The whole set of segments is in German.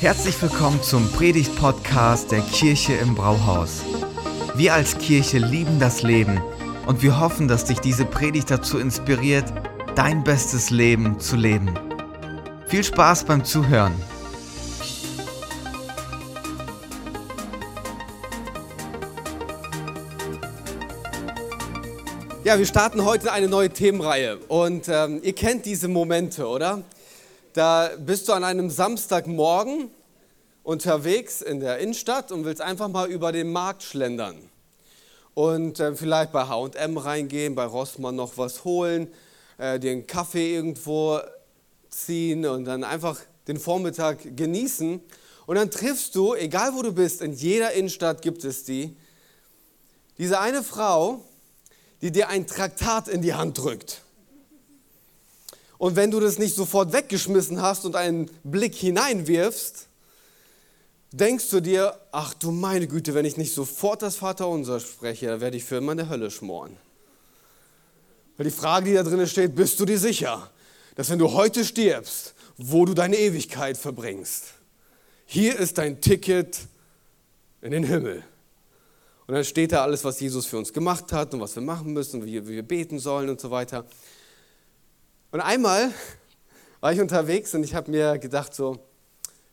Herzlich willkommen zum Predigt-Podcast der Kirche im Brauhaus. Wir als Kirche lieben das Leben und wir hoffen, dass dich diese Predigt dazu inspiriert, dein bestes Leben zu leben. Viel Spaß beim Zuhören. Ja, wir starten heute eine neue Themenreihe und ähm, ihr kennt diese Momente, oder? Da bist du an einem Samstagmorgen unterwegs in der Innenstadt und willst einfach mal über den Markt schlendern. Und äh, vielleicht bei HM reingehen, bei Rossmann noch was holen, äh, dir einen Kaffee irgendwo ziehen und dann einfach den Vormittag genießen. Und dann triffst du, egal wo du bist, in jeder Innenstadt gibt es die, diese eine Frau, die dir ein Traktat in die Hand drückt. Und wenn du das nicht sofort weggeschmissen hast und einen Blick hineinwirfst, denkst du dir, ach du meine Güte, wenn ich nicht sofort das Vaterunser spreche, dann werde ich für immer in der Hölle schmoren. Weil die Frage, die da drin steht, bist du dir sicher, dass wenn du heute stirbst, wo du deine Ewigkeit verbringst? Hier ist dein Ticket in den Himmel. Und dann steht da alles, was Jesus für uns gemacht hat und was wir machen müssen, wie wir beten sollen und so weiter. Und einmal war ich unterwegs und ich habe mir gedacht, so,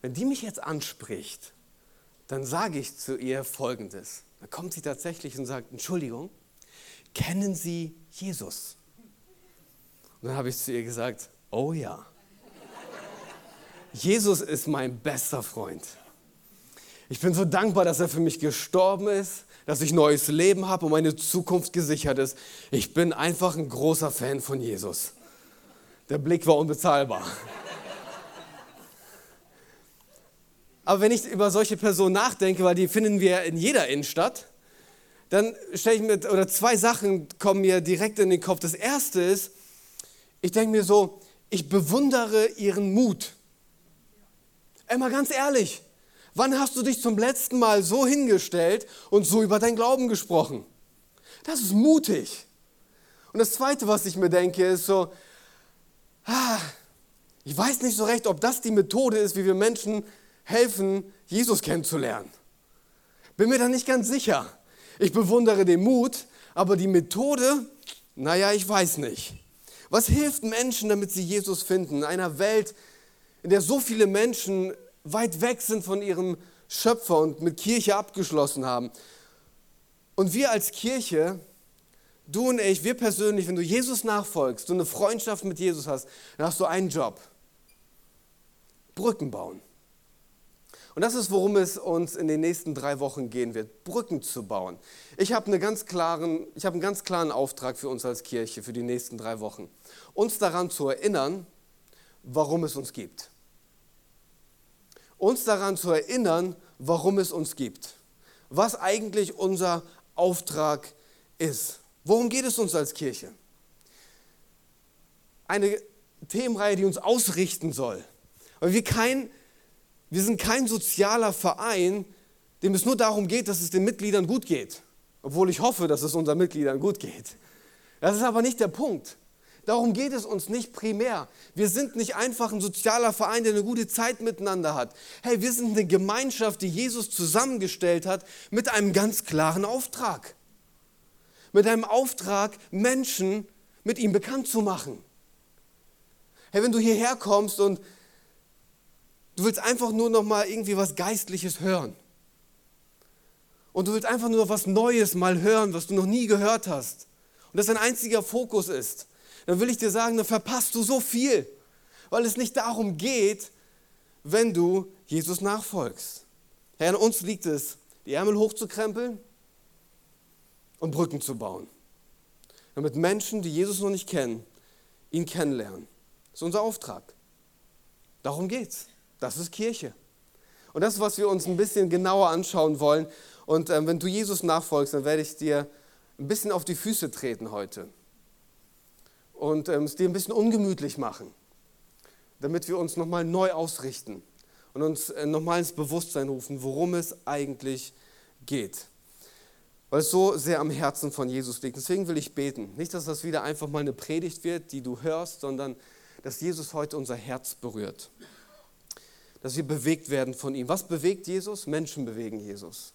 wenn die mich jetzt anspricht, dann sage ich zu ihr Folgendes. Dann kommt sie tatsächlich und sagt, Entschuldigung, kennen Sie Jesus? Und dann habe ich zu ihr gesagt, oh ja. Jesus ist mein bester Freund. Ich bin so dankbar, dass er für mich gestorben ist, dass ich neues Leben habe und meine Zukunft gesichert ist. Ich bin einfach ein großer Fan von Jesus. Der Blick war unbezahlbar. Aber wenn ich über solche Personen nachdenke, weil die finden wir in jeder Innenstadt, dann stelle ich mir, oder zwei Sachen kommen mir direkt in den Kopf. Das erste ist, ich denke mir so, ich bewundere ihren Mut. Einmal ganz ehrlich, wann hast du dich zum letzten Mal so hingestellt und so über dein Glauben gesprochen? Das ist mutig. Und das zweite, was ich mir denke, ist so, ich weiß nicht so recht, ob das die Methode ist, wie wir Menschen helfen, Jesus kennenzulernen. Bin mir da nicht ganz sicher. Ich bewundere den Mut, aber die Methode, naja, ich weiß nicht. Was hilft Menschen, damit sie Jesus finden? In einer Welt, in der so viele Menschen weit weg sind von ihrem Schöpfer und mit Kirche abgeschlossen haben. Und wir als Kirche du und ich, wir persönlich, wenn du Jesus nachfolgst, du eine Freundschaft mit Jesus hast, dann hast du einen Job. Brücken bauen. Und das ist, worum es uns in den nächsten drei Wochen gehen wird, Brücken zu bauen. Ich habe, eine habe einen ganz klaren Auftrag für uns als Kirche für die nächsten drei Wochen. Uns daran zu erinnern, warum es uns gibt. Uns daran zu erinnern, warum es uns gibt. Was eigentlich unser Auftrag ist. Worum geht es uns als Kirche? Eine Themenreihe, die uns ausrichten soll. Weil wir, kein, wir sind kein sozialer Verein, dem es nur darum geht, dass es den Mitgliedern gut geht. Obwohl ich hoffe, dass es unseren Mitgliedern gut geht. Das ist aber nicht der Punkt. Darum geht es uns nicht primär. Wir sind nicht einfach ein sozialer Verein, der eine gute Zeit miteinander hat. Hey, wir sind eine Gemeinschaft, die Jesus zusammengestellt hat mit einem ganz klaren Auftrag mit einem Auftrag, Menschen mit ihm bekannt zu machen. Hey, wenn du hierher kommst und du willst einfach nur noch mal irgendwie was Geistliches hören und du willst einfach nur noch was Neues mal hören, was du noch nie gehört hast und das dein einziger Fokus ist, dann will ich dir sagen, dann verpasst du so viel, weil es nicht darum geht, wenn du Jesus nachfolgst. Herr, an uns liegt es, die Ärmel hochzukrempeln und Brücken zu bauen. Damit Menschen, die Jesus noch nicht kennen, ihn kennenlernen. Das ist unser Auftrag. Darum geht's. Das ist Kirche. Und das ist, was wir uns ein bisschen genauer anschauen wollen. Und ähm, wenn du Jesus nachfolgst, dann werde ich dir ein bisschen auf die Füße treten heute. Und ähm, es dir ein bisschen ungemütlich machen, damit wir uns nochmal neu ausrichten und uns äh, nochmal ins Bewusstsein rufen, worum es eigentlich geht weil es so sehr am Herzen von Jesus liegt. Deswegen will ich beten. Nicht, dass das wieder einfach mal eine Predigt wird, die du hörst, sondern dass Jesus heute unser Herz berührt. dass wir bewegt werden von ihm. Was bewegt Jesus? Menschen bewegen Jesus.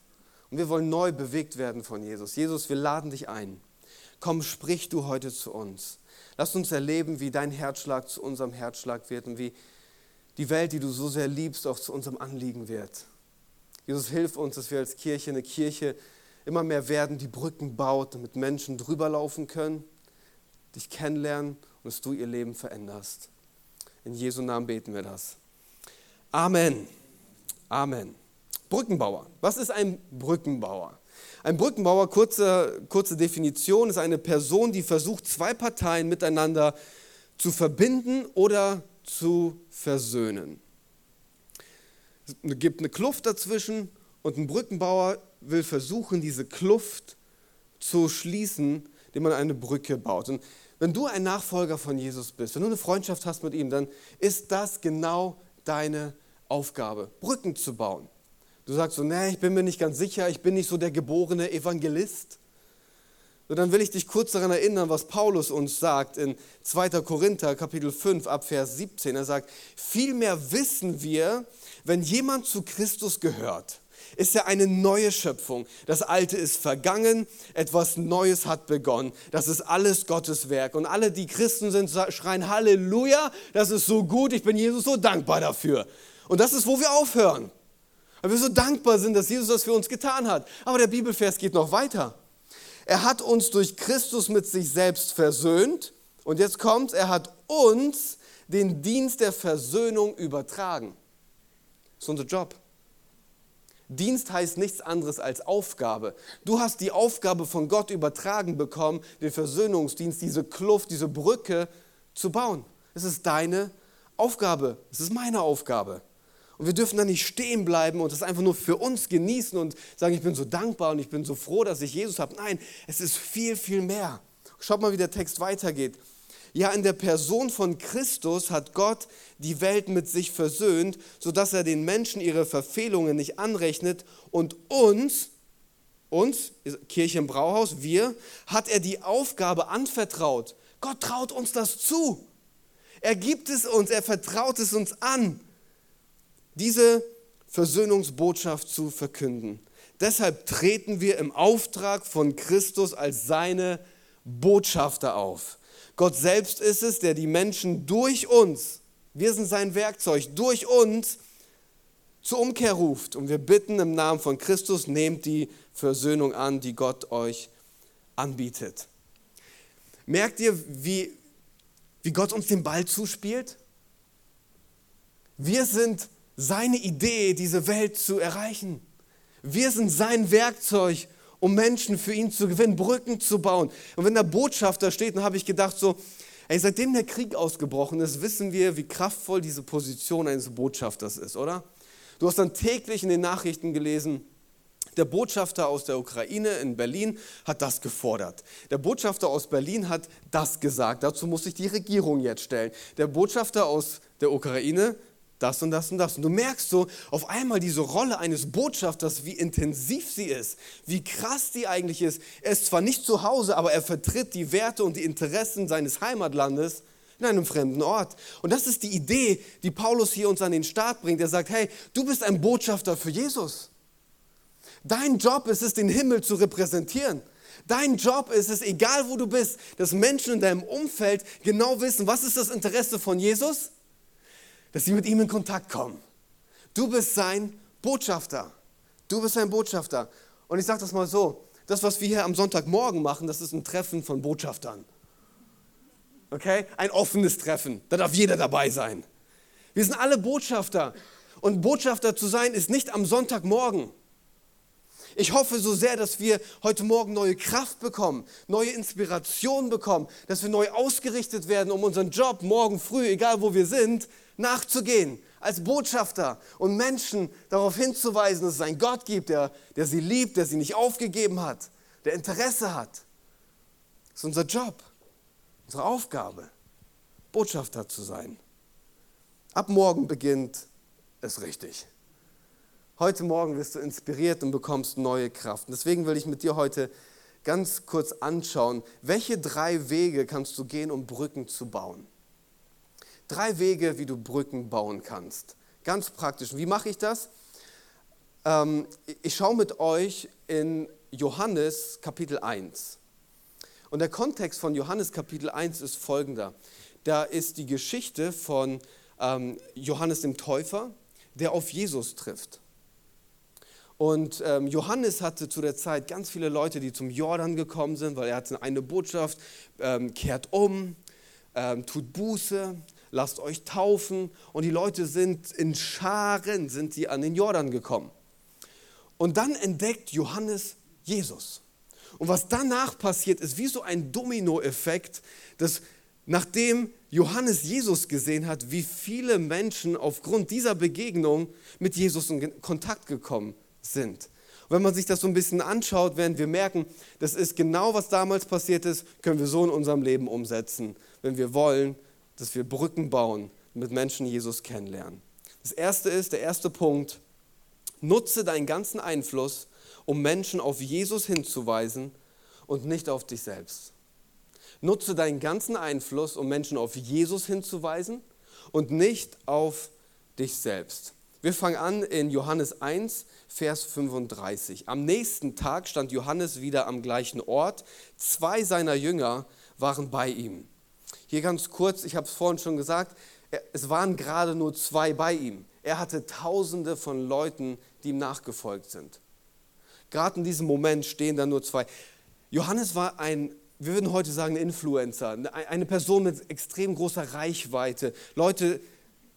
Und wir wollen neu bewegt werden von Jesus. Jesus, wir laden dich ein. Komm, sprich du heute zu uns. Lass uns erleben, wie dein Herzschlag zu unserem Herzschlag wird und wie die Welt, die du so sehr liebst, auch zu unserem Anliegen wird. Jesus, hilf uns, dass wir als Kirche eine Kirche immer mehr werden, die Brücken baut, damit Menschen drüber laufen können, dich kennenlernen und dass du ihr Leben veränderst. In Jesu Namen beten wir das. Amen. Amen. Brückenbauer. Was ist ein Brückenbauer? Ein Brückenbauer, kurze, kurze Definition, ist eine Person, die versucht, zwei Parteien miteinander zu verbinden oder zu versöhnen. Es gibt eine Kluft dazwischen und ein Brückenbauer will versuchen, diese Kluft zu schließen, indem man eine Brücke baut. Und wenn du ein Nachfolger von Jesus bist, wenn du eine Freundschaft hast mit ihm, dann ist das genau deine Aufgabe, Brücken zu bauen. Du sagst so, nee, ich bin mir nicht ganz sicher, ich bin nicht so der geborene Evangelist. Und dann will ich dich kurz daran erinnern, was Paulus uns sagt in 2. Korinther Kapitel 5 ab Vers 17. Er sagt, vielmehr wissen wir, wenn jemand zu Christus gehört, ist er eine neue Schöpfung. Das Alte ist vergangen, etwas Neues hat begonnen. Das ist alles Gottes Werk. Und alle, die Christen sind, schreien Halleluja, das ist so gut, ich bin Jesus so dankbar dafür. Und das ist, wo wir aufhören. Weil wir so dankbar sind, dass Jesus das für uns getan hat. Aber der Bibelvers geht noch weiter. Er hat uns durch Christus mit sich selbst versöhnt. Und jetzt kommt, er hat uns den Dienst der Versöhnung übertragen. Das ist unser Job. Dienst heißt nichts anderes als Aufgabe. Du hast die Aufgabe von Gott übertragen bekommen, den Versöhnungsdienst, diese Kluft, diese Brücke zu bauen. Es ist deine Aufgabe. Es ist meine Aufgabe. Und wir dürfen da nicht stehen bleiben und das einfach nur für uns genießen und sagen, ich bin so dankbar und ich bin so froh, dass ich Jesus habe. Nein, es ist viel, viel mehr. Schaut mal, wie der Text weitergeht. Ja, in der Person von Christus hat Gott die Welt mit sich versöhnt, sodass er den Menschen ihre Verfehlungen nicht anrechnet und uns, uns, Kirche im Brauhaus, wir, hat er die Aufgabe anvertraut. Gott traut uns das zu. Er gibt es uns, er vertraut es uns an, diese Versöhnungsbotschaft zu verkünden. Deshalb treten wir im Auftrag von Christus als seine Botschafter auf. Gott selbst ist es, der die Menschen durch uns, wir sind sein Werkzeug, durch uns zur Umkehr ruft. Und wir bitten im Namen von Christus, nehmt die Versöhnung an, die Gott euch anbietet. Merkt ihr, wie, wie Gott uns den Ball zuspielt? Wir sind seine Idee, diese Welt zu erreichen. Wir sind sein Werkzeug, um Menschen für ihn zu gewinnen, Brücken zu bauen. Und wenn der Botschafter steht, dann habe ich gedacht so, ey, seitdem der Krieg ausgebrochen ist, wissen wir, wie kraftvoll diese Position eines Botschafters ist, oder? Du hast dann täglich in den Nachrichten gelesen, der Botschafter aus der Ukraine in Berlin hat das gefordert. Der Botschafter aus Berlin hat das gesagt. Dazu muss sich die Regierung jetzt stellen. Der Botschafter aus der Ukraine das und das und das. Und du merkst so auf einmal diese Rolle eines Botschafters, wie intensiv sie ist, wie krass die eigentlich ist. Er ist zwar nicht zu Hause, aber er vertritt die Werte und die Interessen seines Heimatlandes in einem fremden Ort. Und das ist die Idee, die Paulus hier uns an den Start bringt. Er sagt, hey, du bist ein Botschafter für Jesus. Dein Job ist es, den Himmel zu repräsentieren. Dein Job ist es, egal wo du bist, dass Menschen in deinem Umfeld genau wissen, was ist das Interesse von Jesus? Dass sie mit ihm in Kontakt kommen. Du bist sein Botschafter. Du bist sein Botschafter. Und ich sage das mal so, das, was wir hier am Sonntagmorgen machen, das ist ein Treffen von Botschaftern. Okay? Ein offenes Treffen. Da darf jeder dabei sein. Wir sind alle Botschafter. Und Botschafter zu sein ist nicht am Sonntagmorgen. Ich hoffe so sehr, dass wir heute Morgen neue Kraft bekommen, neue Inspiration bekommen, dass wir neu ausgerichtet werden, um unseren Job morgen früh, egal wo wir sind, nachzugehen, als Botschafter und Menschen darauf hinzuweisen, dass es einen Gott gibt, der, der sie liebt, der sie nicht aufgegeben hat, der Interesse hat. Das ist unser Job, unsere Aufgabe, Botschafter zu sein. Ab morgen beginnt es richtig. Heute Morgen wirst du inspiriert und bekommst neue Kraft. Und deswegen will ich mit dir heute ganz kurz anschauen, welche drei Wege kannst du gehen, um Brücken zu bauen. Drei Wege, wie du Brücken bauen kannst. Ganz praktisch. Wie mache ich das? Ähm, ich schaue mit euch in Johannes Kapitel 1. Und der Kontext von Johannes Kapitel 1 ist folgender. Da ist die Geschichte von ähm, Johannes dem Täufer, der auf Jesus trifft. Und ähm, Johannes hatte zu der Zeit ganz viele Leute, die zum Jordan gekommen sind, weil er hatte eine Botschaft, kehrt um, tut Buße, lasst euch taufen. Und die Leute sind in Scharen, sind die an den Jordan gekommen. Und dann entdeckt Johannes Jesus. Und was danach passiert, ist wie so ein Dominoeffekt, dass nachdem Johannes Jesus gesehen hat, wie viele Menschen aufgrund dieser Begegnung mit Jesus in Kontakt gekommen sind. Und wenn man sich das so ein bisschen anschaut, werden wir merken, das ist genau, was damals passiert ist, können wir so in unserem Leben umsetzen, wenn wir wollen, dass wir Brücken bauen, mit Menschen Jesus kennenlernen. Das erste ist, der erste Punkt, nutze deinen ganzen Einfluss, um Menschen auf Jesus hinzuweisen und nicht auf dich selbst. Nutze deinen ganzen Einfluss, um Menschen auf Jesus hinzuweisen und nicht auf dich selbst. Wir fangen an in Johannes 1, Vers 35. Am nächsten Tag stand Johannes wieder am gleichen Ort. Zwei seiner Jünger waren bei ihm. Hier ganz kurz, ich habe es vorhin schon gesagt, es waren gerade nur zwei bei ihm. Er hatte Tausende von Leuten, die ihm nachgefolgt sind. Gerade in diesem Moment stehen da nur zwei. Johannes war ein, wir würden heute sagen, ein Influencer, eine Person mit extrem großer Reichweite. Leute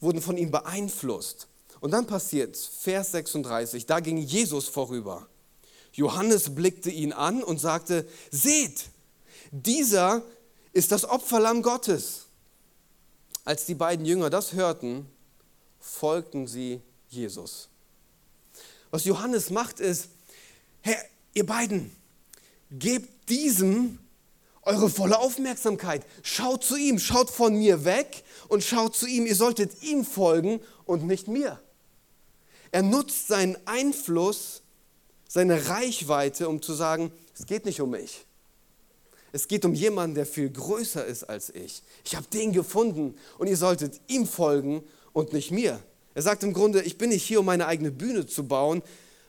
wurden von ihm beeinflusst. Und dann passiert Vers 36, da ging Jesus vorüber. Johannes blickte ihn an und sagte, seht, dieser ist das Opferlamm Gottes. Als die beiden Jünger das hörten, folgten sie Jesus. Was Johannes macht ist, Herr, ihr beiden, gebt diesem eure volle Aufmerksamkeit. Schaut zu ihm, schaut von mir weg und schaut zu ihm. Ihr solltet ihm folgen und nicht mir. Er nutzt seinen Einfluss, seine Reichweite, um zu sagen, es geht nicht um mich. Es geht um jemanden, der viel größer ist als ich. Ich habe den gefunden und ihr solltet ihm folgen und nicht mir. Er sagt im Grunde, ich bin nicht hier, um meine eigene Bühne zu bauen,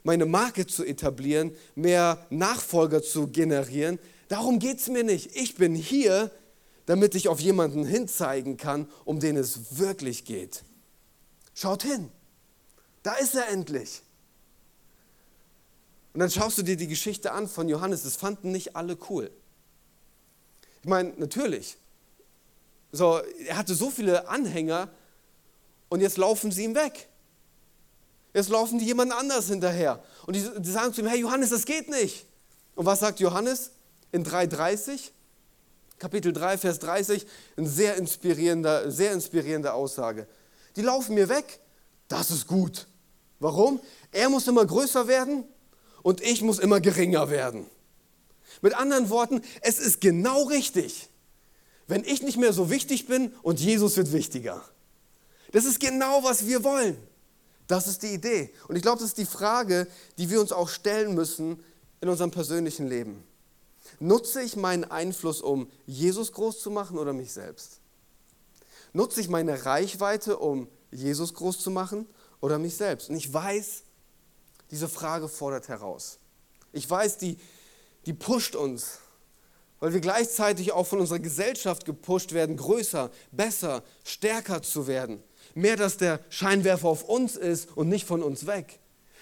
meine Marke zu etablieren, mehr Nachfolger zu generieren. Darum geht es mir nicht. Ich bin hier, damit ich auf jemanden hinzeigen kann, um den es wirklich geht. Schaut hin. Da ist er endlich. Und dann schaust du dir die Geschichte an von Johannes. Das fanden nicht alle cool. Ich meine, natürlich. So, er hatte so viele Anhänger und jetzt laufen sie ihm weg. Jetzt laufen die jemand anders hinterher. Und die, die sagen zu ihm, hey Johannes, das geht nicht. Und was sagt Johannes in 3,30? Kapitel 3, Vers 30, eine sehr inspirierende, sehr inspirierende Aussage. Die laufen mir weg, das ist gut. Warum? Er muss immer größer werden und ich muss immer geringer werden. Mit anderen Worten, es ist genau richtig, wenn ich nicht mehr so wichtig bin und Jesus wird wichtiger. Das ist genau, was wir wollen. Das ist die Idee. Und ich glaube, das ist die Frage, die wir uns auch stellen müssen in unserem persönlichen Leben. Nutze ich meinen Einfluss, um Jesus groß zu machen oder mich selbst? Nutze ich meine Reichweite, um Jesus groß zu machen oder mich selbst? Und ich weiß, diese Frage fordert heraus. Ich weiß, die, die pusht uns, weil wir gleichzeitig auch von unserer Gesellschaft gepusht werden, größer, besser, stärker zu werden. Mehr, dass der Scheinwerfer auf uns ist und nicht von uns weg.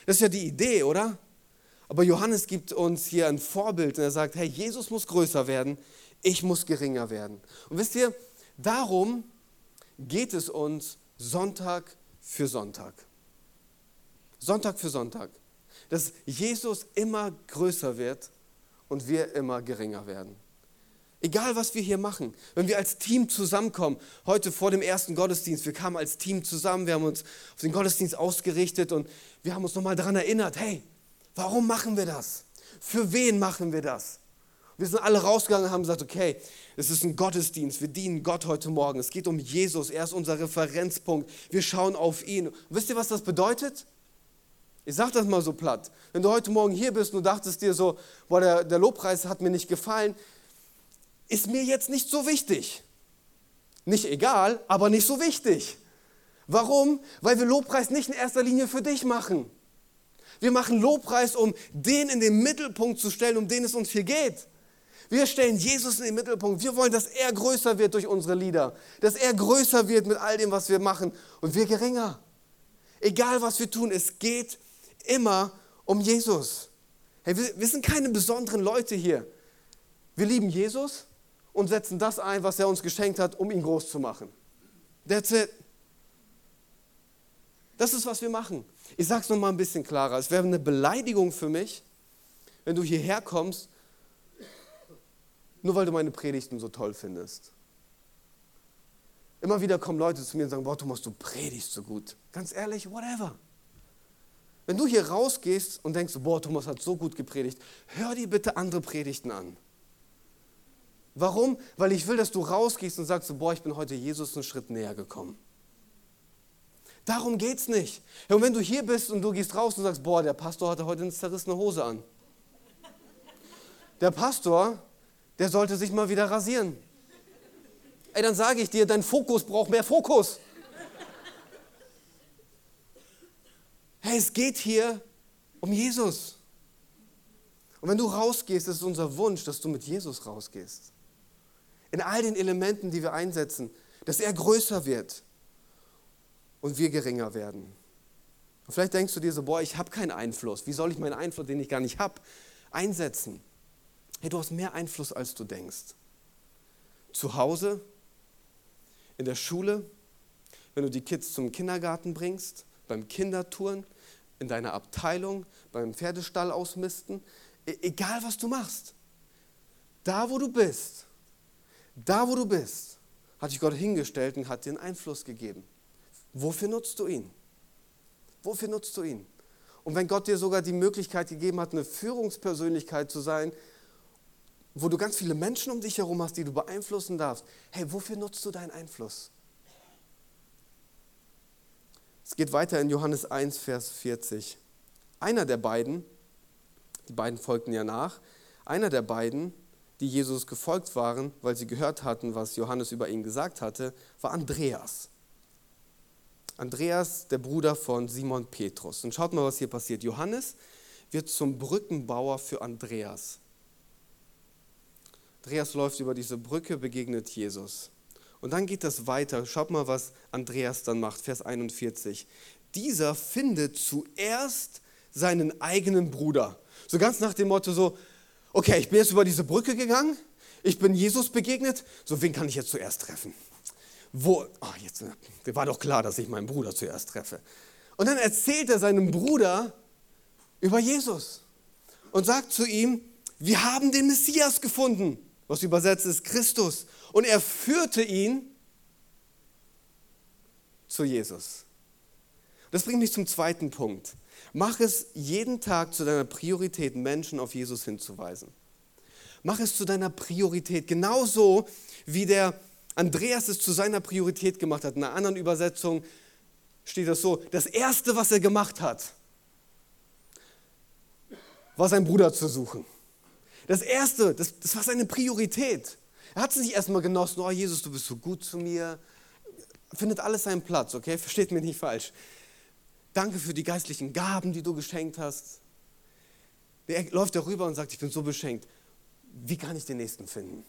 Das ist ja die Idee, oder? Aber Johannes gibt uns hier ein Vorbild und er sagt, hey, Jesus muss größer werden, ich muss geringer werden. Und wisst ihr, darum geht es uns Sonntag für Sonntag. Sonntag für Sonntag. Dass Jesus immer größer wird und wir immer geringer werden. Egal, was wir hier machen, wenn wir als Team zusammenkommen, heute vor dem ersten Gottesdienst, wir kamen als Team zusammen, wir haben uns auf den Gottesdienst ausgerichtet und wir haben uns nochmal daran erinnert, hey, warum machen wir das? Für wen machen wir das? Wir sind alle rausgegangen und haben gesagt, okay, es ist ein Gottesdienst, wir dienen Gott heute Morgen. Es geht um Jesus, er ist unser Referenzpunkt. Wir schauen auf ihn. Wisst ihr, was das bedeutet? Ich sage das mal so platt. Wenn du heute Morgen hier bist und du dachtest dir so, boah, der, der Lobpreis hat mir nicht gefallen, ist mir jetzt nicht so wichtig. Nicht egal, aber nicht so wichtig. Warum? Weil wir Lobpreis nicht in erster Linie für dich machen. Wir machen Lobpreis, um den in den Mittelpunkt zu stellen, um den es uns hier geht. Wir stellen Jesus in den Mittelpunkt. Wir wollen, dass er größer wird durch unsere Lieder, dass er größer wird mit all dem, was wir machen und wir geringer. Egal, was wir tun, es geht immer um Jesus. Hey, wir, wir sind keine besonderen Leute hier. Wir lieben Jesus und setzen das ein, was er uns geschenkt hat, um ihn groß zu machen. That's it. Das ist, was wir machen. Ich sage es nochmal ein bisschen klarer. Es wäre eine Beleidigung für mich, wenn du hierher kommst, nur weil du meine Predigten so toll findest. Immer wieder kommen Leute zu mir und sagen, boah Thomas, du predigst so gut. Ganz ehrlich, whatever. Wenn du hier rausgehst und denkst, boah Thomas hat so gut gepredigt, hör dir bitte andere Predigten an. Warum? Weil ich will, dass du rausgehst und sagst, boah, ich bin heute Jesus einen Schritt näher gekommen. Darum geht es nicht. Und wenn du hier bist und du gehst raus und sagst, boah, der Pastor hatte heute eine zerrissene Hose an. Der Pastor, der sollte sich mal wieder rasieren. Ey, dann sage ich dir, dein Fokus braucht mehr Fokus. Hey, es geht hier um Jesus. Und wenn du rausgehst, ist es unser Wunsch, dass du mit Jesus rausgehst. In all den Elementen, die wir einsetzen, dass er größer wird und wir geringer werden. Und vielleicht denkst du dir so, boah, ich habe keinen Einfluss. Wie soll ich meinen Einfluss, den ich gar nicht habe, einsetzen? Hey, du hast mehr Einfluss, als du denkst. Zu Hause, in der Schule, wenn du die Kids zum Kindergarten bringst, beim Kindertouren, in deiner Abteilung, beim Pferdestall ausmisten, e egal was du machst. Da, wo du bist, da, wo du bist, hat dich Gott hingestellt und hat dir einen Einfluss gegeben. Wofür nutzt du ihn? Wofür nutzt du ihn? Und wenn Gott dir sogar die Möglichkeit gegeben hat, eine Führungspersönlichkeit zu sein, wo du ganz viele Menschen um dich herum hast, die du beeinflussen darfst, hey, wofür nutzt du deinen Einfluss? Es geht weiter in Johannes 1, Vers 40. Einer der beiden, die beiden folgten ja nach, einer der beiden, die Jesus gefolgt waren, weil sie gehört hatten, was Johannes über ihn gesagt hatte, war Andreas. Andreas, der Bruder von Simon Petrus. Und schaut mal, was hier passiert. Johannes wird zum Brückenbauer für Andreas. Andreas läuft über diese Brücke, begegnet Jesus. Und dann geht das weiter. Schaut mal, was Andreas dann macht. Vers 41. Dieser findet zuerst seinen eigenen Bruder. So ganz nach dem Motto so, okay, ich bin jetzt über diese Brücke gegangen, ich bin Jesus begegnet, so wen kann ich jetzt zuerst treffen? wo, oh, jetzt äh, war doch klar, dass ich meinen Bruder zuerst treffe. Und dann erzählt er seinem Bruder über Jesus und sagt zu ihm, wir haben den Messias gefunden, was übersetzt ist Christus. Und er führte ihn zu Jesus. Das bringt mich zum zweiten Punkt. Mach es jeden Tag zu deiner Priorität, Menschen auf Jesus hinzuweisen. Mach es zu deiner Priorität, genauso wie der Andreas es zu seiner Priorität gemacht hat. In einer anderen Übersetzung steht das so, das Erste, was er gemacht hat, war sein Bruder zu suchen. Das Erste, das, das war seine Priorität. Er hat es nicht erstmal genossen, oh Jesus, du bist so gut zu mir. Findet alles seinen Platz, okay? Versteht mich nicht falsch. Danke für die geistlichen Gaben, die du geschenkt hast. Er läuft darüber und sagt, ich bin so beschenkt. Wie kann ich den Nächsten finden?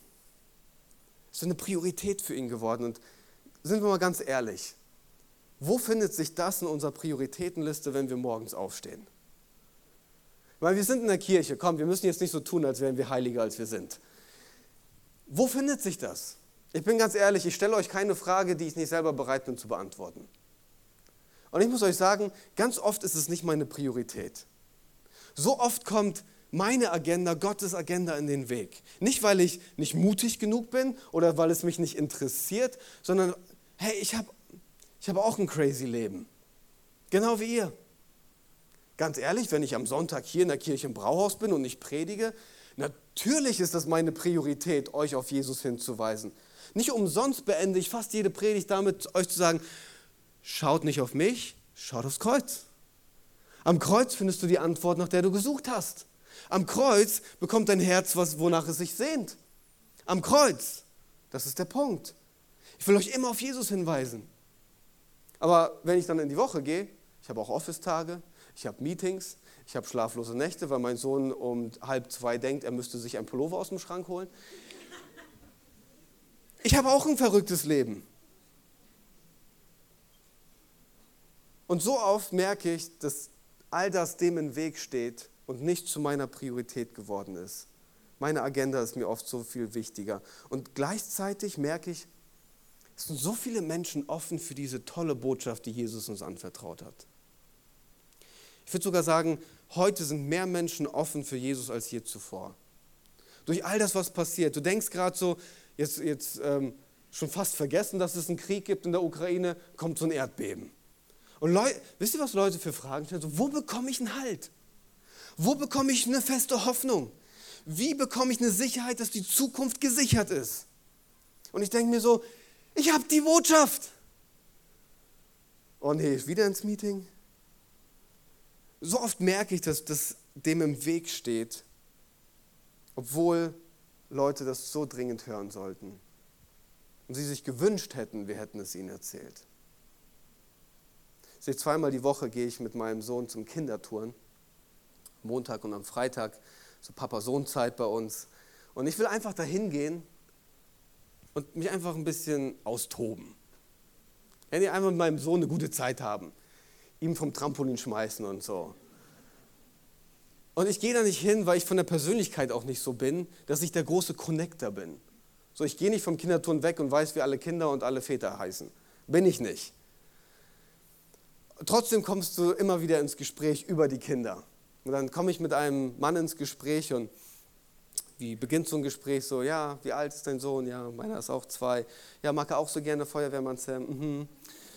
ist eine Priorität für ihn geworden. Und sind wir mal ganz ehrlich, wo findet sich das in unserer Prioritätenliste, wenn wir morgens aufstehen? Weil wir sind in der Kirche, komm, wir müssen jetzt nicht so tun, als wären wir heiliger, als wir sind. Wo findet sich das? Ich bin ganz ehrlich, ich stelle euch keine Frage, die ich nicht selber bereit bin zu beantworten. Und ich muss euch sagen, ganz oft ist es nicht meine Priorität. So oft kommt meine Agenda, Gottes Agenda in den Weg. Nicht, weil ich nicht mutig genug bin oder weil es mich nicht interessiert, sondern, hey, ich habe ich hab auch ein crazy Leben. Genau wie ihr. Ganz ehrlich, wenn ich am Sonntag hier in der Kirche im Brauhaus bin und ich predige, natürlich ist das meine Priorität, euch auf Jesus hinzuweisen. Nicht umsonst beende ich fast jede Predigt damit, euch zu sagen, schaut nicht auf mich, schaut aufs Kreuz. Am Kreuz findest du die Antwort, nach der du gesucht hast. Am Kreuz bekommt dein Herz was, wonach es sich sehnt. Am Kreuz. Das ist der Punkt. Ich will euch immer auf Jesus hinweisen. Aber wenn ich dann in die Woche gehe, ich habe auch Office-Tage, ich habe Meetings, ich habe schlaflose Nächte, weil mein Sohn um halb zwei denkt, er müsste sich ein Pullover aus dem Schrank holen. Ich habe auch ein verrücktes Leben. Und so oft merke ich, dass all das dem im Weg steht und nicht zu meiner Priorität geworden ist. Meine Agenda ist mir oft so viel wichtiger. Und gleichzeitig merke ich, es sind so viele Menschen offen für diese tolle Botschaft, die Jesus uns anvertraut hat. Ich würde sogar sagen, heute sind mehr Menschen offen für Jesus als je zuvor. Durch all das, was passiert. Du denkst gerade so, jetzt, jetzt ähm, schon fast vergessen, dass es einen Krieg gibt in der Ukraine, kommt so ein Erdbeben. Und Leute, wisst ihr, was Leute für Fragen stellen? So, wo bekomme ich einen Halt? Wo bekomme ich eine feste Hoffnung? Wie bekomme ich eine Sicherheit, dass die Zukunft gesichert ist? Und ich denke mir so, ich habe die Botschaft. Oh nee, wieder ins Meeting. So oft merke ich, dass das dem im Weg steht, obwohl Leute das so dringend hören sollten. Und sie sich gewünscht hätten, wir hätten es ihnen erzählt. Ich zweimal die Woche gehe ich mit meinem Sohn zum Kindertouren. Montag und am Freitag, so Papa-Sohn-Zeit bei uns. Und ich will einfach dahin gehen und mich einfach ein bisschen austoben. Ich einfach mit meinem Sohn eine gute Zeit haben. Ihm vom Trampolin schmeißen und so. Und ich gehe da nicht hin, weil ich von der Persönlichkeit auch nicht so bin, dass ich der große Connector bin. So, ich gehe nicht vom Kinderturn weg und weiß, wie alle Kinder und alle Väter heißen. Bin ich nicht. Trotzdem kommst du immer wieder ins Gespräch über die Kinder. Und dann komme ich mit einem Mann ins Gespräch und wie beginnt so ein Gespräch so, ja, wie alt ist dein Sohn? Ja, meiner ist auch zwei. Ja, mag er auch so gerne Feuerwehrmann Sam? Mhm.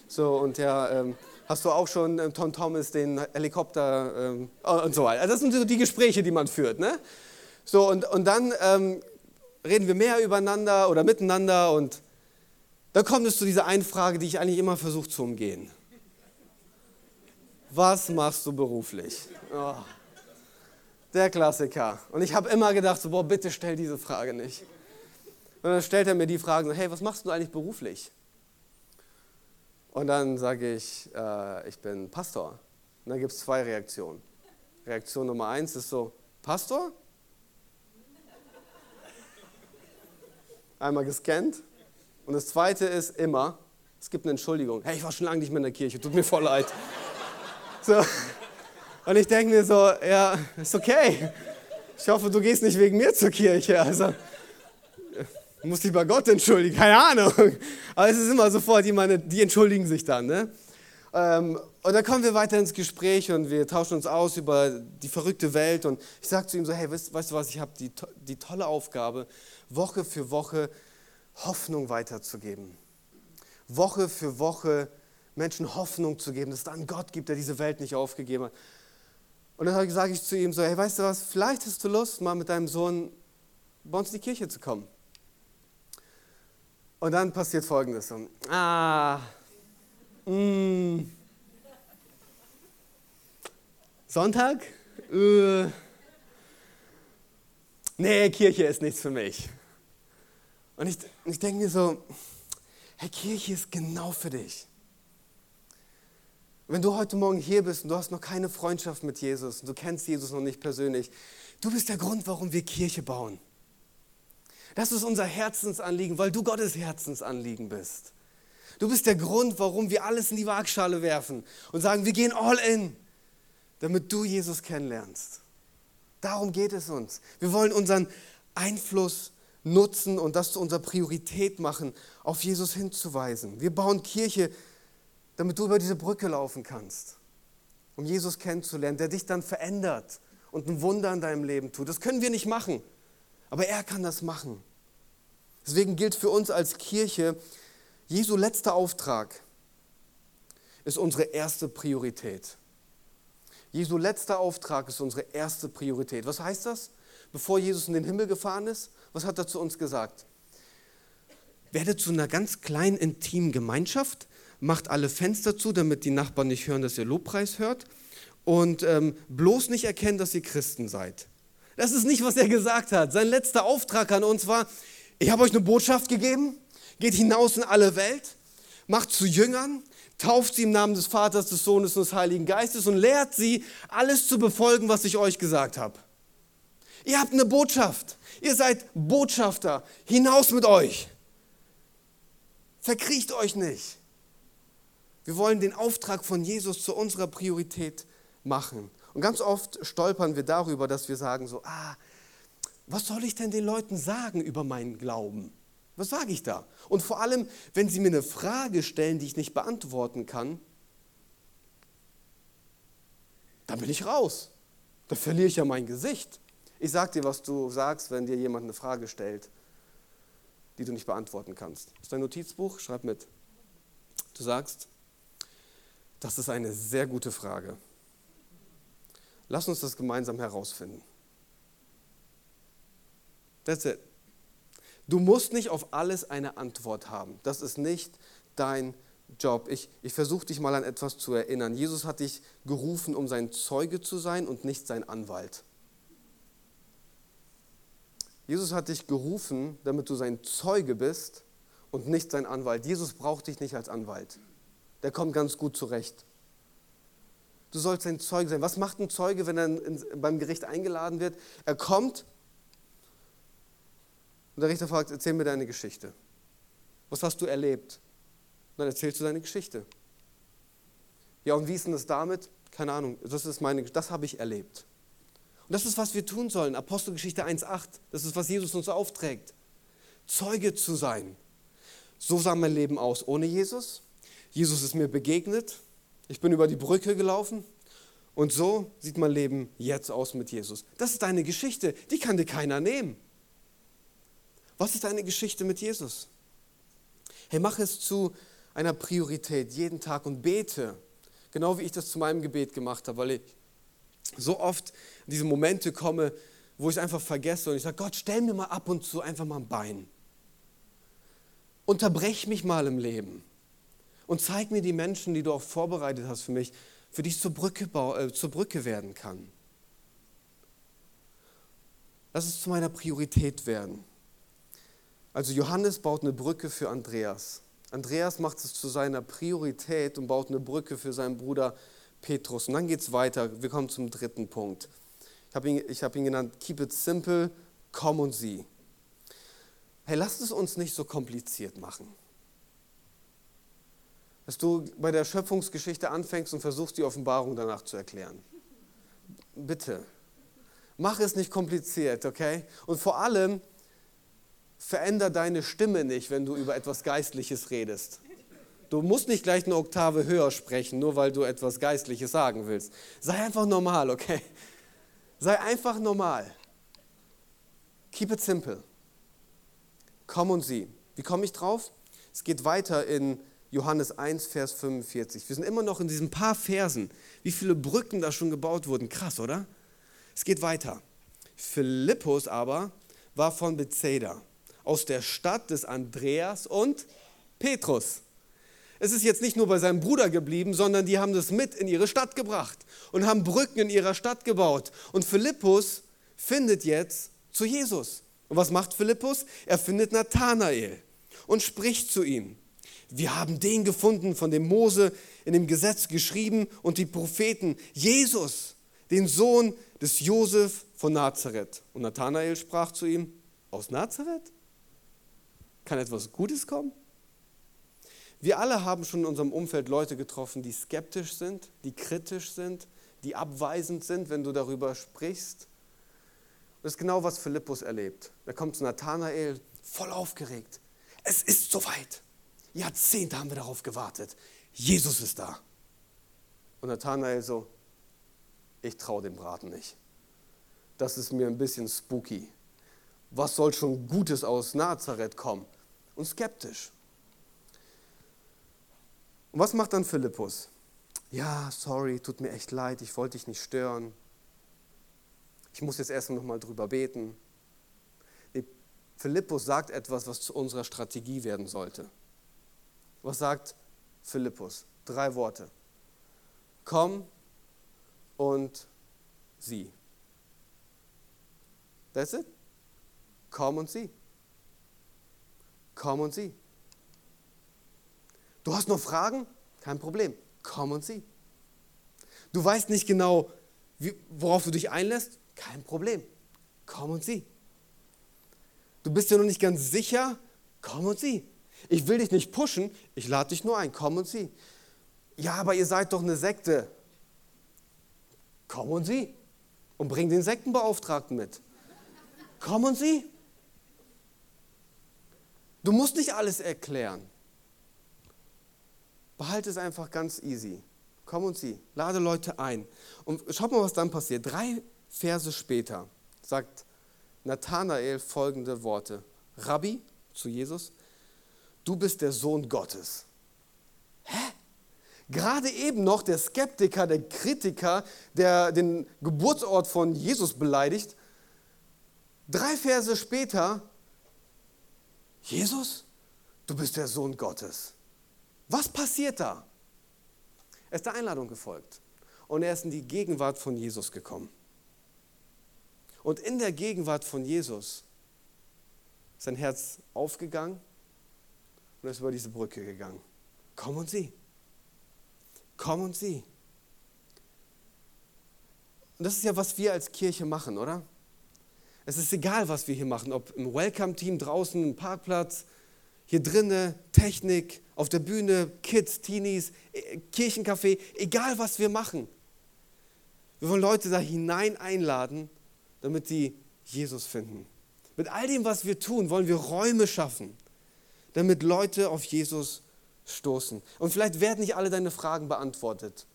So, und ja, ähm, hast du auch schon ähm, Tom Thomas, den Helikopter ähm, und so weiter. Also das sind so die Gespräche, die man führt, ne? So, und, und dann ähm, reden wir mehr übereinander oder miteinander und dann kommt es zu dieser einen Frage, die ich eigentlich immer versuche zu umgehen. Was machst du beruflich? Oh. Der Klassiker. Und ich habe immer gedacht, so, boah, bitte stell diese Frage nicht. Und dann stellt er mir die Frage, so, hey, was machst du eigentlich beruflich? Und dann sage ich, äh, ich bin Pastor. Und dann gibt es zwei Reaktionen. Reaktion Nummer eins ist so, Pastor? Einmal gescannt. Und das zweite ist immer, es gibt eine Entschuldigung. Hey, ich war schon lange nicht mehr in der Kirche, tut mir voll leid. So. Und ich denke mir so, ja, ist okay. Ich hoffe, du gehst nicht wegen mir zur Kirche. Also, du musst dich bei Gott entschuldigen, keine Ahnung. Aber es ist immer sofort jemand, die entschuldigen sich dann. Ne? Ähm, und dann kommen wir weiter ins Gespräch und wir tauschen uns aus über die verrückte Welt. Und ich sage zu ihm so, hey, weißt, weißt du was, ich habe die, die tolle Aufgabe, Woche für Woche Hoffnung weiterzugeben. Woche für Woche Menschen Hoffnung zu geben, dass es da einen Gott gibt, der diese Welt nicht aufgegeben hat. Und dann sage ich zu ihm so, hey, weißt du was, vielleicht hast du Lust, mal mit deinem Sohn bei uns in die Kirche zu kommen. Und dann passiert Folgendes. Ah, mm, Sonntag? Äh, nee, Kirche ist nichts für mich. Und ich, ich denke mir so, hey, Kirche ist genau für dich. Wenn du heute Morgen hier bist und du hast noch keine Freundschaft mit Jesus und du kennst Jesus noch nicht persönlich, du bist der Grund, warum wir Kirche bauen. Das ist unser Herzensanliegen, weil du Gottes Herzensanliegen bist. Du bist der Grund, warum wir alles in die Waagschale werfen und sagen, wir gehen all in, damit du Jesus kennenlernst. Darum geht es uns. Wir wollen unseren Einfluss nutzen und das zu unserer Priorität machen, auf Jesus hinzuweisen. Wir bauen Kirche damit du über diese Brücke laufen kannst, um Jesus kennenzulernen, der dich dann verändert und ein Wunder in deinem Leben tut. Das können wir nicht machen, aber er kann das machen. Deswegen gilt für uns als Kirche, Jesu letzter Auftrag ist unsere erste Priorität. Jesu letzter Auftrag ist unsere erste Priorität. Was heißt das? Bevor Jesus in den Himmel gefahren ist, was hat er zu uns gesagt? Werde zu einer ganz kleinen, intimen Gemeinschaft, macht alle Fenster zu, damit die Nachbarn nicht hören, dass ihr Lobpreis hört und ähm, bloß nicht erkennen, dass ihr Christen seid. Das ist nicht, was er gesagt hat. Sein letzter Auftrag an uns war, ich habe euch eine Botschaft gegeben, geht hinaus in alle Welt, macht zu Jüngern, tauft sie im Namen des Vaters, des Sohnes und des Heiligen Geistes und lehrt sie, alles zu befolgen, was ich euch gesagt habe. Ihr habt eine Botschaft. Ihr seid Botschafter. Hinaus mit euch. Verkriecht euch nicht. Wir wollen den Auftrag von Jesus zu unserer Priorität machen. Und ganz oft stolpern wir darüber, dass wir sagen so, ah, was soll ich denn den Leuten sagen über meinen Glauben? Was sage ich da? Und vor allem, wenn sie mir eine Frage stellen, die ich nicht beantworten kann, dann bin ich raus. Da verliere ich ja mein Gesicht. Ich sage dir, was du sagst, wenn dir jemand eine Frage stellt, die du nicht beantworten kannst. Ist dein Notizbuch? Schreib mit. Du sagst, das ist eine sehr gute Frage. Lass uns das gemeinsam herausfinden. That's it. Du musst nicht auf alles eine Antwort haben. Das ist nicht dein Job. Ich, ich versuche dich mal an etwas zu erinnern. Jesus hat dich gerufen, um sein Zeuge zu sein und nicht sein Anwalt. Jesus hat dich gerufen, damit du sein Zeuge bist und nicht sein Anwalt. Jesus braucht dich nicht als Anwalt. Der kommt ganz gut zurecht. Du sollst sein Zeuge sein. Was macht ein Zeuge, wenn er beim Gericht eingeladen wird? Er kommt und der Richter fragt, erzähl mir deine Geschichte. Was hast du erlebt? Und dann erzählst du deine Geschichte. Ja, und wie ist denn das damit? Keine Ahnung, das ist meine, das habe ich erlebt. Und das ist, was wir tun sollen. Apostelgeschichte 1,8. Das ist, was Jesus uns aufträgt. Zeuge zu sein. So sah mein Leben aus ohne Jesus. Jesus ist mir begegnet. Ich bin über die Brücke gelaufen. Und so sieht mein Leben jetzt aus mit Jesus. Das ist deine Geschichte. Die kann dir keiner nehmen. Was ist deine Geschichte mit Jesus? Hey, mach es zu einer Priorität jeden Tag und bete, genau wie ich das zu meinem Gebet gemacht habe, weil ich so oft in diese Momente komme, wo ich es einfach vergesse und ich sage, Gott, stell mir mal ab und zu einfach mal ein Bein. Unterbrech mich mal im Leben und zeig mir die Menschen, die du auch vorbereitet hast für mich, für die ich zur Brücke, äh, zur Brücke werden kann. Lass es zu meiner Priorität werden. Also Johannes baut eine Brücke für Andreas. Andreas macht es zu seiner Priorität und baut eine Brücke für seinen Bruder Petrus. Und dann geht es weiter. Wir kommen zum dritten Punkt. Ich habe ihn, hab ihn genannt, Keep it simple, komm und sieh. Hey, lasst es uns nicht so kompliziert machen. Dass du bei der Schöpfungsgeschichte anfängst und versuchst, die Offenbarung danach zu erklären. Bitte. Mach es nicht kompliziert, okay? Und vor allem, veränder deine Stimme nicht, wenn du über etwas Geistliches redest. Du musst nicht gleich eine Oktave höher sprechen, nur weil du etwas Geistliches sagen willst. Sei einfach normal, okay? Sei einfach normal. Keep it simple. Komm und sieh. Wie komme ich drauf? Es geht weiter in Johannes 1, Vers 45. Wir sind immer noch in diesen paar Versen. Wie viele Brücken da schon gebaut wurden. Krass, oder? Es geht weiter. Philippus aber war von Bethsaida aus der Stadt des Andreas und Petrus. Es ist jetzt nicht nur bei seinem Bruder geblieben, sondern die haben das mit in ihre Stadt gebracht und haben Brücken in ihrer Stadt gebaut. Und Philippus findet jetzt zu Jesus. Und was macht Philippus? Er findet Nathanael und spricht zu ihm. Wir haben den gefunden, von dem Mose in dem Gesetz geschrieben und die Propheten, Jesus, den Sohn des Josef von Nazareth. Und Nathanael sprach zu ihm, aus Nazareth? Kann etwas Gutes kommen? Wir alle haben schon in unserem Umfeld Leute getroffen, die skeptisch sind, die kritisch sind, die abweisend sind, wenn du darüber sprichst. Das ist genau, was Philippus erlebt. Er kommt zu Nathanael, voll aufgeregt. Es ist soweit. Jahrzehnte haben wir darauf gewartet. Jesus ist da. Und Nathanael so, ich traue dem Braten nicht. Das ist mir ein bisschen spooky. Was soll schon Gutes aus Nazareth kommen? und skeptisch. Und was macht dann Philippus? Ja, sorry, tut mir echt leid, ich wollte dich nicht stören. Ich muss jetzt erst noch mal drüber beten. Philippus sagt etwas, was zu unserer Strategie werden sollte. Was sagt Philippus? Drei Worte. Komm und sieh. That's it. Komm und sieh. Komm und sieh. Du hast noch Fragen? Kein Problem. Komm und sieh. Du weißt nicht genau, worauf du dich einlässt? Kein Problem. Komm und sieh. Du bist dir noch nicht ganz sicher? Komm und sieh. Ich will dich nicht pushen, ich lade dich nur ein. Komm und sieh. Ja, aber ihr seid doch eine Sekte. Komm und sieh. Und bring den Sektenbeauftragten mit. Komm und sieh. Du musst nicht alles erklären. Behalte es einfach ganz easy. Komm und sieh. Lade Leute ein. Und schaut mal, was dann passiert. Drei Verse später sagt Nathanael folgende Worte. Rabbi zu Jesus, du bist der Sohn Gottes. Hä? Gerade eben noch der Skeptiker, der Kritiker, der den Geburtsort von Jesus beleidigt. Drei Verse später, Jesus, du bist der Sohn Gottes. Was passiert da? Er ist der Einladung gefolgt und er ist in die Gegenwart von Jesus gekommen. Und in der Gegenwart von Jesus ist sein Herz aufgegangen und ist über diese Brücke gegangen. Komm und sieh. Komm und sieh. Und das ist ja, was wir als Kirche machen, oder? Es ist egal, was wir hier machen, ob im Welcome-Team draußen, im Parkplatz, hier drinnen, Technik, auf der Bühne, Kids, Teenies, äh, Kirchencafé, egal was wir machen. Wir wollen Leute da hinein einladen, damit sie Jesus finden. Mit all dem, was wir tun, wollen wir Räume schaffen, damit Leute auf Jesus stoßen. Und vielleicht werden nicht alle deine Fragen beantwortet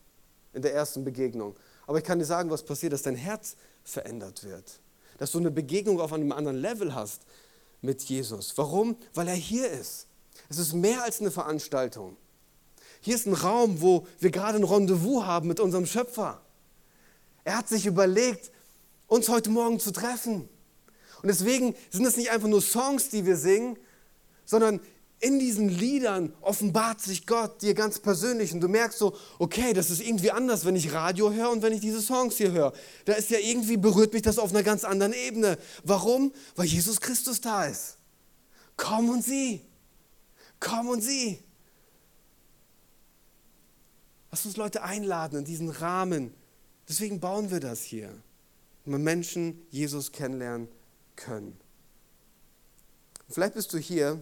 in der ersten Begegnung. Aber ich kann dir sagen, was passiert, dass dein Herz verändert wird. Dass du eine Begegnung auf einem anderen Level hast mit Jesus. Warum? Weil er hier ist. Es ist mehr als eine Veranstaltung. Hier ist ein Raum, wo wir gerade ein Rendezvous haben mit unserem Schöpfer. Er hat sich überlegt, uns heute Morgen zu treffen. Und deswegen sind es nicht einfach nur Songs, die wir singen, sondern in diesen Liedern offenbart sich Gott dir ganz persönlich und du merkst so, okay, das ist irgendwie anders, wenn ich Radio höre und wenn ich diese Songs hier höre. Da ist ja irgendwie berührt mich das auf einer ganz anderen Ebene. Warum? Weil Jesus Christus da ist. Komm und sieh. Komm und sieh. Lass uns Leute einladen in diesen Rahmen. Deswegen bauen wir das hier. Wenn Menschen Jesus kennenlernen können. Vielleicht bist du hier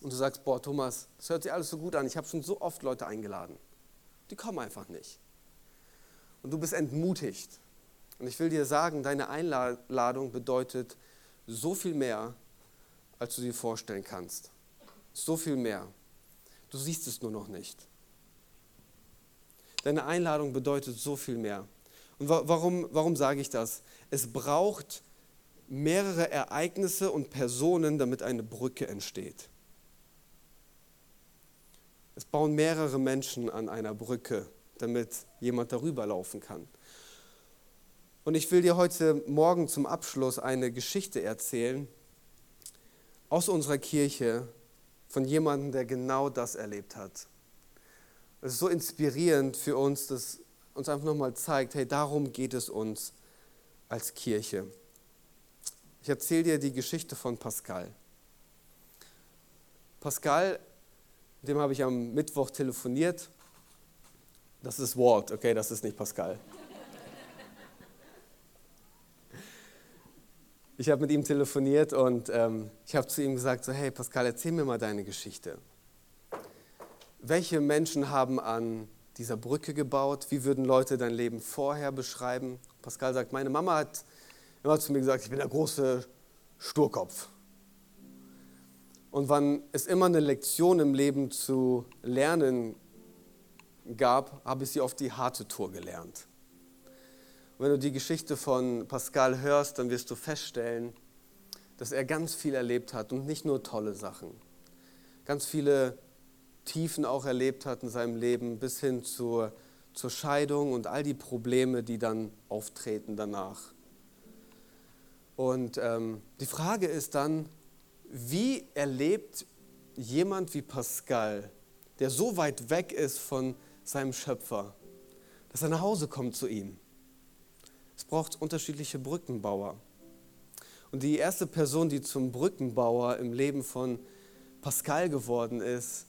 und du sagst, boah, Thomas, das hört sich alles so gut an, ich habe schon so oft Leute eingeladen. Die kommen einfach nicht. Und du bist entmutigt. Und ich will dir sagen, deine Einladung bedeutet so viel mehr, als du dir vorstellen kannst. So viel mehr. Du siehst es nur noch nicht. Deine Einladung bedeutet so viel mehr. Und warum, warum sage ich das? Es braucht mehrere Ereignisse und Personen, damit eine Brücke entsteht. Es bauen mehrere Menschen an einer Brücke, damit jemand darüber laufen kann. Und ich will dir heute Morgen zum Abschluss eine Geschichte erzählen aus unserer Kirche von jemandem, der genau das erlebt hat. Es ist so inspirierend für uns, dass uns einfach nochmal zeigt, hey, darum geht es uns als Kirche. Ich erzähle dir die Geschichte von Pascal. Pascal mit dem habe ich am Mittwoch telefoniert. Das ist Walt, okay, das ist nicht Pascal. Ich habe mit ihm telefoniert und ähm, ich habe zu ihm gesagt, so, hey Pascal, erzähl mir mal deine Geschichte. Welche Menschen haben an dieser Brücke gebaut? Wie würden Leute dein Leben vorher beschreiben? Pascal sagt, meine Mama hat immer zu mir gesagt, ich bin der große Sturkopf. Und wann es immer eine Lektion im Leben zu lernen gab, habe ich sie auf die harte Tour gelernt. Und wenn du die Geschichte von Pascal hörst, dann wirst du feststellen, dass er ganz viel erlebt hat und nicht nur tolle Sachen. Ganz viele Tiefen auch erlebt hat in seinem Leben bis hin zur, zur Scheidung und all die Probleme, die dann auftreten danach. Und ähm, die Frage ist dann, wie erlebt jemand wie Pascal, der so weit weg ist von seinem Schöpfer, dass er nach Hause kommt zu ihm? Es braucht unterschiedliche Brückenbauer. Und die erste Person, die zum Brückenbauer im Leben von Pascal geworden ist,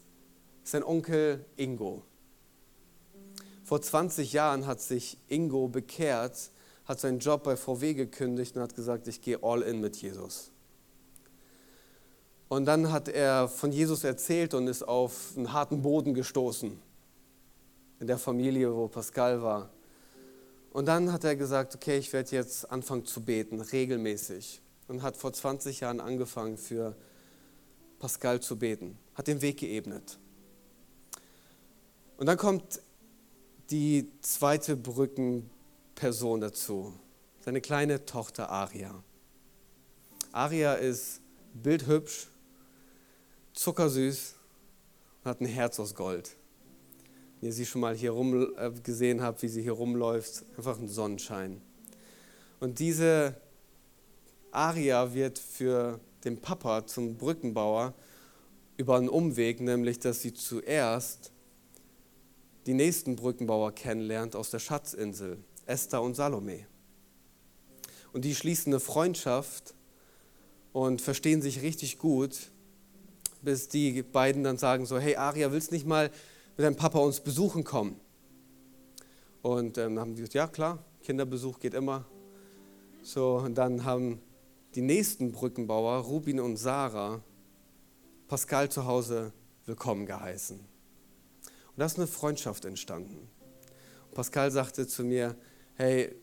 sein Onkel Ingo. Vor 20 Jahren hat sich Ingo bekehrt, hat seinen Job bei VW gekündigt und hat gesagt, ich gehe all in mit Jesus. Und dann hat er von Jesus erzählt und ist auf einen harten Boden gestoßen in der Familie, wo Pascal war. Und dann hat er gesagt, okay, ich werde jetzt anfangen zu beten, regelmäßig. Und hat vor 20 Jahren angefangen für Pascal zu beten, hat den Weg geebnet. Und dann kommt die zweite Brückenperson dazu, seine kleine Tochter Aria. Aria ist bildhübsch, zuckersüß und hat ein Herz aus Gold. Wenn ihr sie schon mal hier rum äh, gesehen habt, wie sie hier rumläuft, einfach ein Sonnenschein. Und diese Aria wird für den Papa zum Brückenbauer über einen Umweg, nämlich dass sie zuerst die nächsten Brückenbauer kennenlernt aus der Schatzinsel, Esther und Salome. Und die schließen eine Freundschaft und verstehen sich richtig gut, bis die beiden dann sagen so, hey Aria, willst nicht mal mit deinem Papa uns besuchen kommen? Und ähm, dann haben die gesagt, ja klar, Kinderbesuch geht immer. So, und dann haben die nächsten Brückenbauer, Rubin und Sarah, Pascal zu Hause willkommen geheißen. Und da ist eine Freundschaft entstanden. Und Pascal sagte zu mir, hey,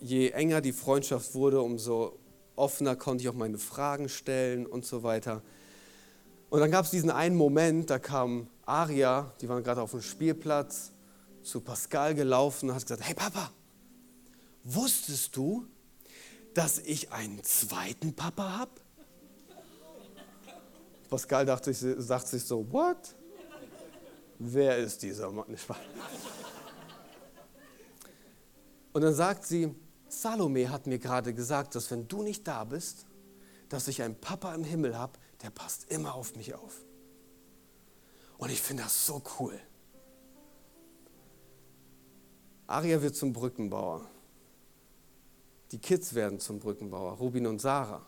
je enger die Freundschaft wurde, umso offener konnte ich auch meine Fragen stellen und so weiter. Und dann gab es diesen einen Moment, da kam Aria, die waren gerade auf dem Spielplatz, zu Pascal gelaufen und hat gesagt, hey Papa, wusstest du, dass ich einen zweiten Papa habe? Pascal dachte, sagt sich so, what? Wer ist dieser Mann? Und dann sagt sie, Salome hat mir gerade gesagt, dass wenn du nicht da bist, dass ich einen Papa im Himmel habe, der passt immer auf mich auf. Und ich finde das so cool. Aria wird zum Brückenbauer. Die Kids werden zum Brückenbauer, Rubin und Sarah.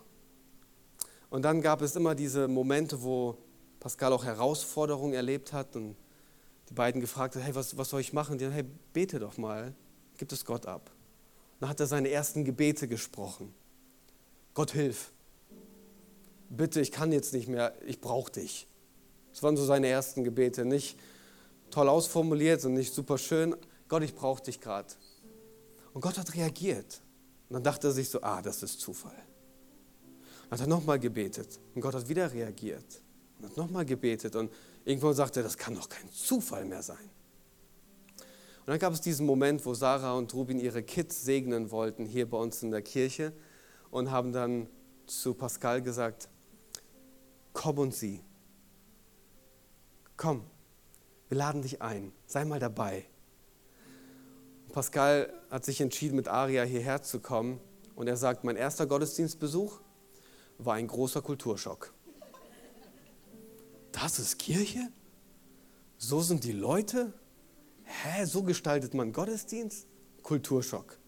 Und dann gab es immer diese Momente, wo Pascal auch Herausforderungen erlebt hat und die beiden gefragt hat, hey, was, was soll ich machen? Die haben, hey, bete doch mal, gib es Gott ab. Und dann hat er seine ersten Gebete gesprochen. Gott hilf. Bitte, ich kann jetzt nicht mehr, ich brauche dich. Das waren so seine ersten Gebete. Nicht toll ausformuliert und nicht super schön. Gott, ich brauche dich gerade. Und Gott hat reagiert. Und dann dachte er sich so, ah, das ist Zufall. Dann hat er nochmal gebetet und Gott hat wieder reagiert. Und hat nochmal gebetet und irgendwann sagte er, das kann doch kein Zufall mehr sein. Und dann gab es diesen Moment, wo Sarah und Rubin ihre Kids segnen wollten hier bei uns in der Kirche und haben dann zu Pascal gesagt, komm und sieh. Komm, wir laden dich ein, sei mal dabei. Pascal hat sich entschieden, mit Aria hierher zu kommen und er sagt, mein erster Gottesdienstbesuch war ein großer Kulturschock. Das ist Kirche? So sind die Leute? Hä, so gestaltet man Gottesdienst? Kulturschock.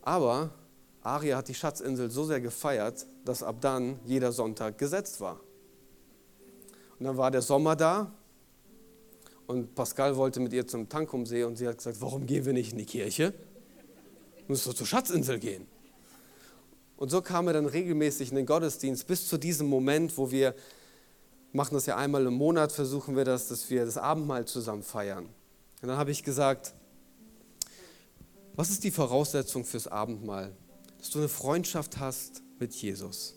Aber Aria hat die Schatzinsel so sehr gefeiert, dass ab dann jeder Sonntag gesetzt war. Und dann war der Sommer da und Pascal wollte mit ihr zum Tankumsee und sie hat gesagt, warum gehen wir nicht in die Kirche? Müssen doch zur Schatzinsel gehen. Und so kam er dann regelmäßig in den Gottesdienst bis zu diesem Moment, wo wir machen das ja einmal im Monat, versuchen wir das, dass wir das Abendmahl zusammen feiern. Und dann habe ich gesagt, was ist die Voraussetzung fürs Abendmahl? Dass du eine Freundschaft hast mit Jesus.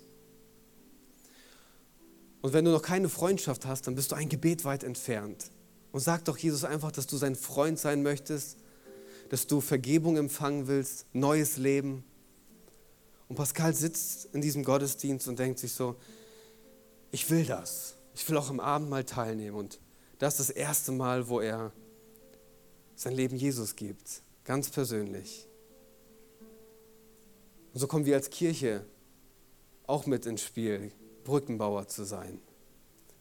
Und wenn du noch keine Freundschaft hast, dann bist du ein Gebet weit entfernt. Und sag doch Jesus einfach, dass du sein Freund sein möchtest, dass du Vergebung empfangen willst, neues Leben. Und Pascal sitzt in diesem Gottesdienst und denkt sich so, ich will das. Ich will auch am Abend mal teilnehmen. Und das ist das erste Mal, wo er sein Leben Jesus gibt, ganz persönlich. Und so kommen wir als Kirche auch mit ins Spiel, Brückenbauer zu sein.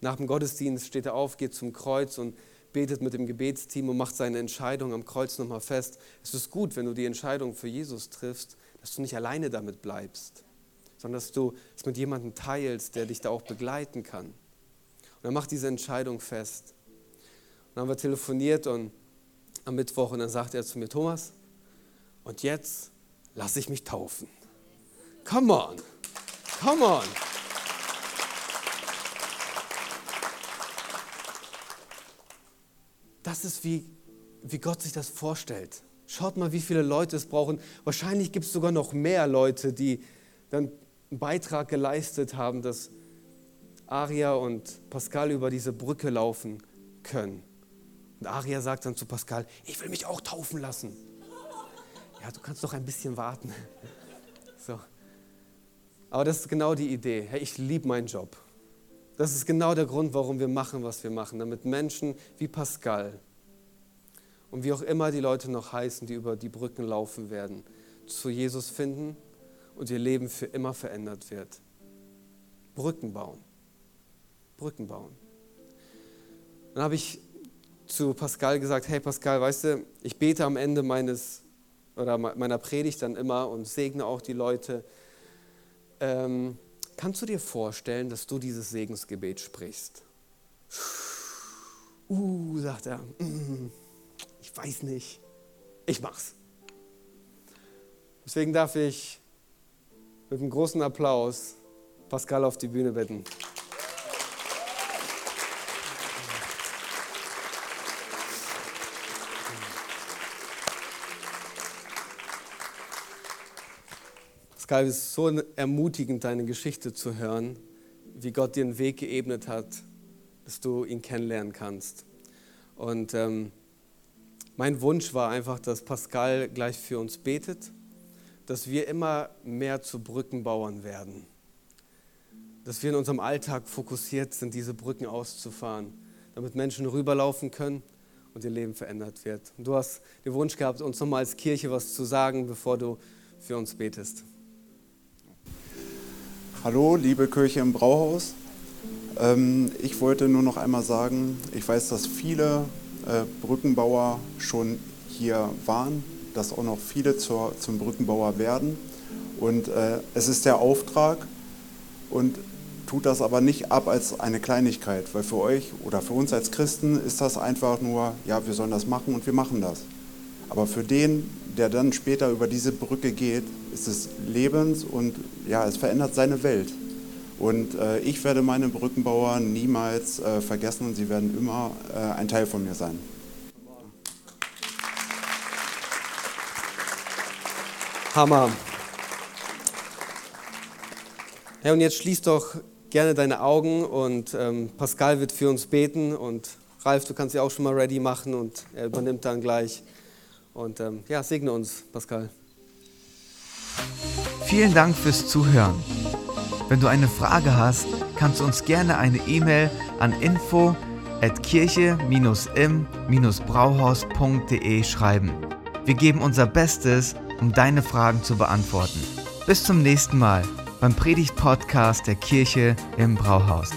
Nach dem Gottesdienst steht er auf, geht zum Kreuz und betet mit dem Gebetsteam und macht seine Entscheidung am Kreuz nochmal fest. Es ist gut, wenn du die Entscheidung für Jesus triffst, dass du nicht alleine damit bleibst, sondern dass du es mit jemandem teilst, der dich da auch begleiten kann. Und er macht diese Entscheidung fest. Und dann haben wir telefoniert und am Mittwoch und dann sagt er zu mir, Thomas, und jetzt lasse ich mich taufen. Come on, come on. Das ist wie, wie Gott sich das vorstellt. Schaut mal, wie viele Leute es brauchen. Wahrscheinlich gibt es sogar noch mehr Leute, die dann einen Beitrag geleistet haben, dass Aria und Pascal über diese Brücke laufen können. Und Aria sagt dann zu Pascal, ich will mich auch taufen lassen. Ja, du kannst doch ein bisschen warten. So. Aber das ist genau die Idee. Hey, ich liebe meinen Job. Das ist genau der Grund, warum wir machen, was wir machen. Damit Menschen wie Pascal und wie auch immer die Leute noch heißen, die über die Brücken laufen werden, zu Jesus finden und ihr Leben für immer verändert wird. Brücken bauen. Brücken bauen. Dann habe ich zu Pascal gesagt, hey Pascal, weißt du, ich bete am Ende meines oder meiner Predigt dann immer und segne auch die Leute. Ähm, kannst du dir vorstellen, dass du dieses Segensgebet sprichst? Uh, sagt er, mm, ich weiß nicht, ich mach's. Deswegen darf ich mit einem großen Applaus Pascal auf die Bühne bitten. Pascal, es ist so ermutigend, deine Geschichte zu hören, wie Gott dir einen Weg geebnet hat, dass du ihn kennenlernen kannst. Und ähm, mein Wunsch war einfach, dass Pascal gleich für uns betet, dass wir immer mehr zu Brückenbauern werden. Dass wir in unserem Alltag fokussiert sind, diese Brücken auszufahren, damit Menschen rüberlaufen können und ihr Leben verändert wird. Und du hast den Wunsch gehabt, uns nochmal als Kirche was zu sagen, bevor du für uns betest. Hallo, liebe Kirche im Brauhaus. Ähm, ich wollte nur noch einmal sagen, ich weiß, dass viele äh, Brückenbauer schon hier waren, dass auch noch viele zur, zum Brückenbauer werden. Und äh, es ist der Auftrag und tut das aber nicht ab als eine Kleinigkeit, weil für euch oder für uns als Christen ist das einfach nur, ja, wir sollen das machen und wir machen das. Aber für den, der dann später über diese Brücke geht, ist es lebens und ja, es verändert seine Welt. Und äh, ich werde meine Brückenbauer niemals äh, vergessen und sie werden immer äh, ein Teil von mir sein. Hammer. Ja, und jetzt schließ doch gerne deine Augen und ähm, Pascal wird für uns beten und Ralf, du kannst ja auch schon mal ready machen und er übernimmt dann gleich. Und ähm, ja, segne uns, Pascal. Vielen Dank fürs Zuhören. Wenn du eine Frage hast, kannst du uns gerne eine E-Mail an info at kirche-im-brauhaus.de schreiben. Wir geben unser Bestes, um deine Fragen zu beantworten. Bis zum nächsten Mal beim Predigt-Podcast der Kirche im Brauhaus.